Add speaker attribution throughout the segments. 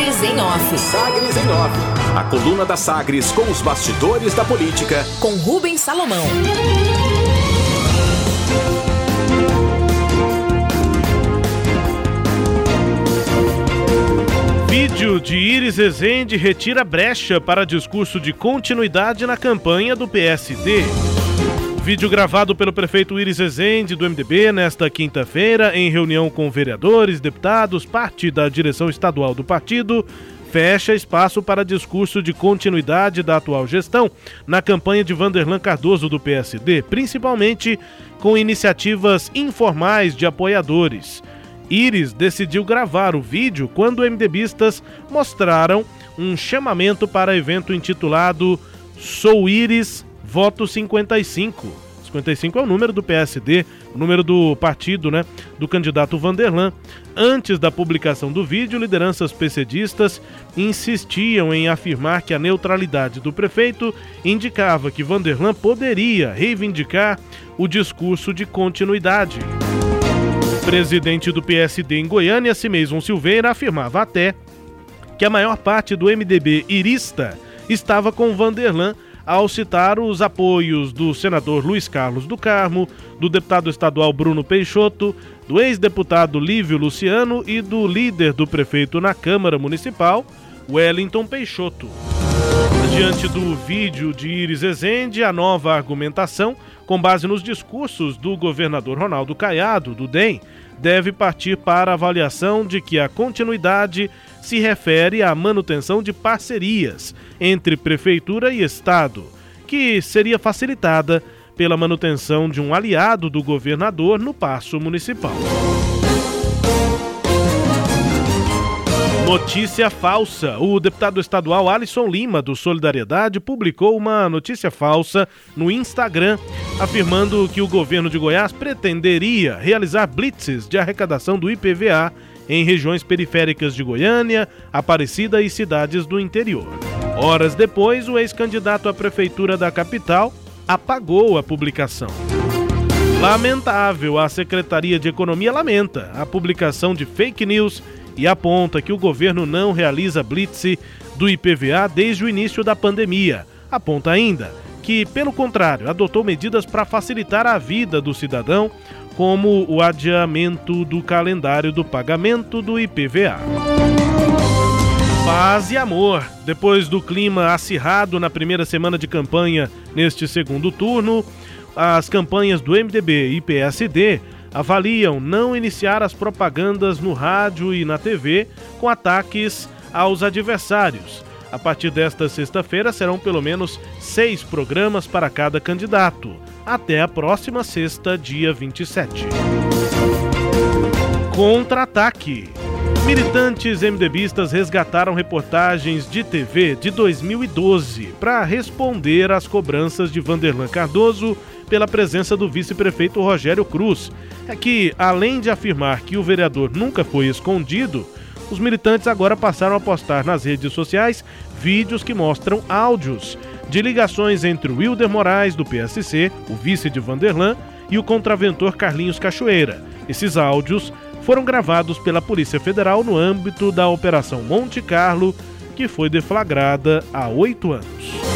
Speaker 1: Sagres em Off.
Speaker 2: Sagres em Off. A coluna da Sagres com os bastidores da política.
Speaker 1: Com Rubens Salomão.
Speaker 3: Vídeo de Iris Rezende retira brecha para discurso de continuidade na campanha do PSD. Vídeo gravado pelo prefeito Iris Rezende do MDB nesta quinta-feira, em reunião com vereadores, deputados, parte da direção estadual do partido, fecha espaço para discurso de continuidade da atual gestão na campanha de Vanderlan Cardoso do PSD, principalmente com iniciativas informais de apoiadores. Iris decidiu gravar o vídeo quando MDBistas mostraram um chamamento para evento intitulado Sou Iris, voto 55. 55 é o número do PSD, o número do partido, né, do candidato Vanderlan. Antes da publicação do vídeo, lideranças PCDistas insistiam em afirmar que a neutralidade do prefeito indicava que Vanderlan poderia reivindicar o discurso de continuidade presidente do PSD em Goiânia, Cimeison Silveira, afirmava até que a maior parte do MDB irista estava com Vanderlan ao citar os apoios do senador Luiz Carlos do Carmo, do deputado estadual Bruno Peixoto, do ex-deputado Lívio Luciano e do líder do prefeito na Câmara Municipal, Wellington Peixoto. Diante do vídeo de Iris Ezende, a nova argumentação, com base nos discursos do governador Ronaldo Caiado, do DEM, deve partir para a avaliação de que a continuidade se refere à manutenção de parcerias entre prefeitura e estado, que seria facilitada pela manutenção de um aliado do governador no passo municipal. Notícia falsa. O deputado estadual Alisson Lima, do Solidariedade, publicou uma notícia falsa no Instagram, afirmando que o governo de Goiás pretenderia realizar blitzes de arrecadação do IPVA em regiões periféricas de Goiânia, Aparecida e cidades do interior. Horas depois, o ex-candidato à prefeitura da capital apagou a publicação. Lamentável, a Secretaria de Economia lamenta a publicação de fake news e aponta que o governo não realiza blitz do IPVA desde o início da pandemia. Aponta ainda que, pelo contrário, adotou medidas para facilitar a vida do cidadão, como o adiamento do calendário do pagamento do IPVA. Paz e amor. Depois do clima acirrado na primeira semana de campanha neste segundo turno, as campanhas do MDB e PSD avaliam não iniciar as propagandas no rádio e na TV com ataques aos adversários. A partir desta sexta-feira serão pelo menos seis programas para cada candidato. Até a próxima sexta, dia 27. Contra-ataque. Militantes MDBistas resgataram reportagens de TV de 2012 para responder às cobranças de Vanderlan Cardoso pela presença do vice-prefeito Rogério Cruz. É que, além de afirmar que o vereador nunca foi escondido, os militantes agora passaram a postar nas redes sociais vídeos que mostram áudios de ligações entre Wilder Moraes, do PSC, o vice de Vanderlan, e o contraventor Carlinhos Cachoeira. Esses áudios foram gravados pela Polícia Federal no âmbito da Operação Monte Carlo, que foi deflagrada há oito anos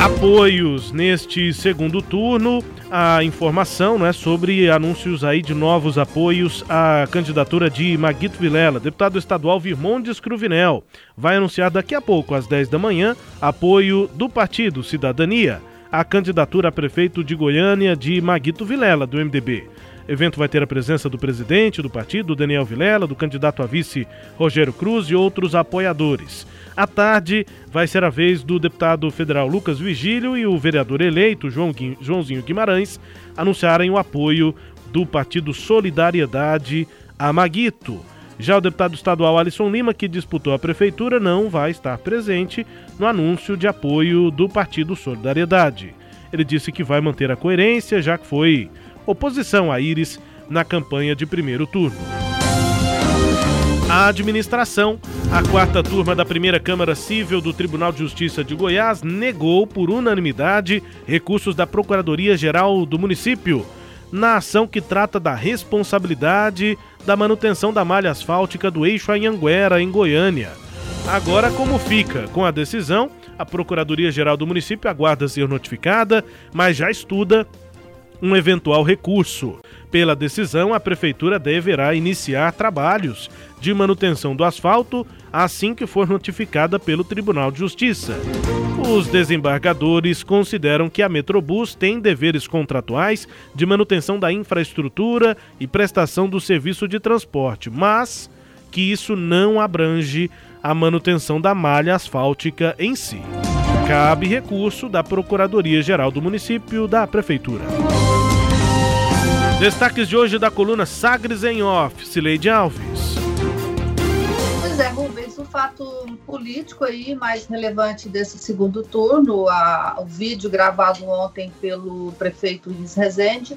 Speaker 3: apoios neste segundo turno. A informação né, sobre anúncios aí de novos apoios à candidatura de Maguito Vilela. Deputado estadual Virmondes Cruvinel vai anunciar daqui a pouco, às 10 da manhã, apoio do partido Cidadania à candidatura a prefeito de Goiânia de Maguito Vilela, do MDB. O evento vai ter a presença do presidente do partido, Daniel Vilela, do candidato a vice Rogério Cruz e outros apoiadores. À tarde, vai ser a vez do deputado federal Lucas Vigílio e o vereador eleito João Joãozinho Guimarães anunciarem o apoio do partido Solidariedade a Maguito. Já o deputado estadual Alisson Lima, que disputou a prefeitura, não vai estar presente no anúncio de apoio do partido Solidariedade. Ele disse que vai manter a coerência, já que foi oposição a Íris na campanha de primeiro turno. A administração, a quarta turma da primeira Câmara Civil do Tribunal de Justiça de Goiás negou por unanimidade recursos da Procuradoria-Geral do município na ação que trata da responsabilidade da manutenção da malha asfáltica do eixo Anhanguera, em Goiânia. Agora, como fica com a decisão, a Procuradoria-Geral do município aguarda ser notificada, mas já estuda um eventual recurso. Pela decisão, a Prefeitura deverá iniciar trabalhos de manutenção do asfalto assim que for notificada pelo Tribunal de Justiça. Os desembargadores consideram que a Metrobus tem deveres contratuais de manutenção da infraestrutura e prestação do serviço de transporte, mas que isso não abrange a manutenção da malha asfáltica em si. Cabe recurso da Procuradoria-Geral do Município da Prefeitura. Destaques de hoje da coluna Sagres em Off, Cileide Alves.
Speaker 4: Pois é, Rubens, o fato político aí mais relevante desse segundo turno, a, o vídeo gravado ontem pelo prefeito Luiz Rezende,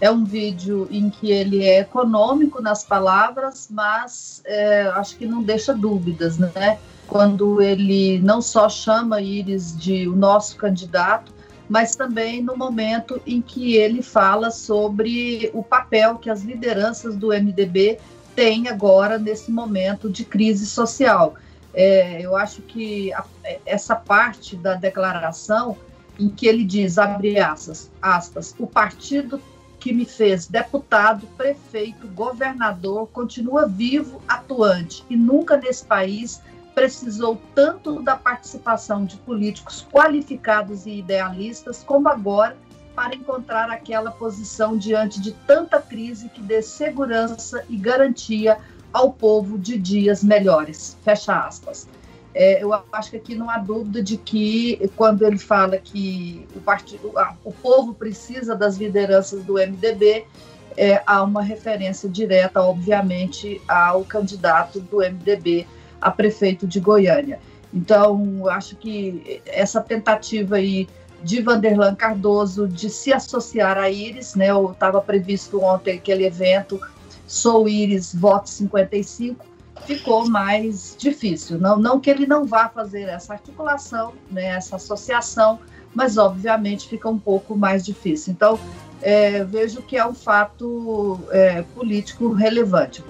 Speaker 4: é um vídeo em que ele é econômico nas palavras, mas é, acho que não deixa dúvidas, né? Quando ele não só chama Iris de o nosso candidato, mas também no momento em que ele fala sobre o papel que as lideranças do MDB têm agora nesse momento de crise social. É, eu acho que a, essa parte da declaração em que ele diz, abre aspas, aspas, o partido que me fez deputado, prefeito, governador, continua vivo, atuante e nunca nesse país precisou tanto da participação de políticos qualificados e idealistas como agora para encontrar aquela posição diante de tanta crise que dê segurança e garantia ao povo de dias melhores. Fecha aspas. É, eu acho que aqui não há dúvida de que, quando ele fala que o, partido, o povo precisa das lideranças do MDB, é, há uma referência direta, obviamente, ao candidato do MDB a prefeito de Goiânia. Então, acho que essa tentativa aí de Vanderlan Cardoso de se associar a Iris, né? Estava previsto ontem aquele evento Sou Iris, voto 55, ficou mais difícil. Não, não que ele não vá fazer essa articulação, né, essa associação, mas obviamente fica um pouco mais difícil. Então, é, vejo que é um fato é, político relevante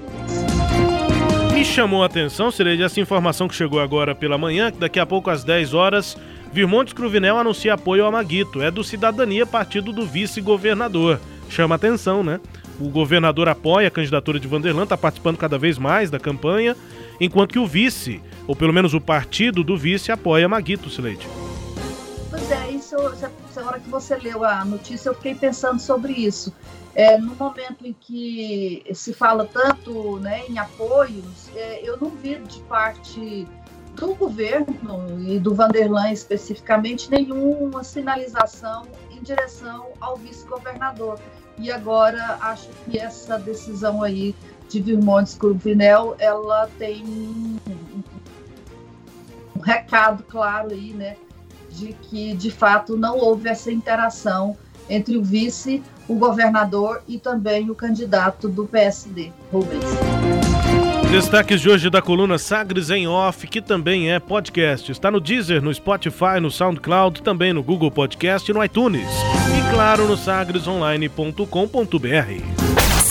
Speaker 3: me chamou a atenção, seria essa informação que chegou agora pela manhã, que daqui a pouco às 10 horas, Virmontes Cruvinel anuncia apoio ao Maguito. É do Cidadania, partido do vice-governador. Chama atenção, né? O governador apoia a candidatura de Vanderlan, está participando cada vez mais da campanha, enquanto que o vice, ou pelo menos o partido do vice, apoia Maguito, Sileide.
Speaker 4: Isso, na hora que você leu a notícia, eu fiquei pensando sobre isso. É, no momento em que se fala tanto né, em apoios, é, eu não vi de parte do governo e do Vanderlan especificamente nenhuma sinalização em direção ao vice-governador. E agora acho que essa decisão aí de Virmontes Cruvinel, ela tem um recado claro aí, né, de que de fato não houve essa interação entre o vice, o governador e também o candidato do PSD, Rubens.
Speaker 3: Destaques de hoje da coluna Sagres em Off, que também é podcast. Está no Deezer, no Spotify, no SoundCloud, também no Google Podcast e no iTunes. E claro, no sagresonline.com.br.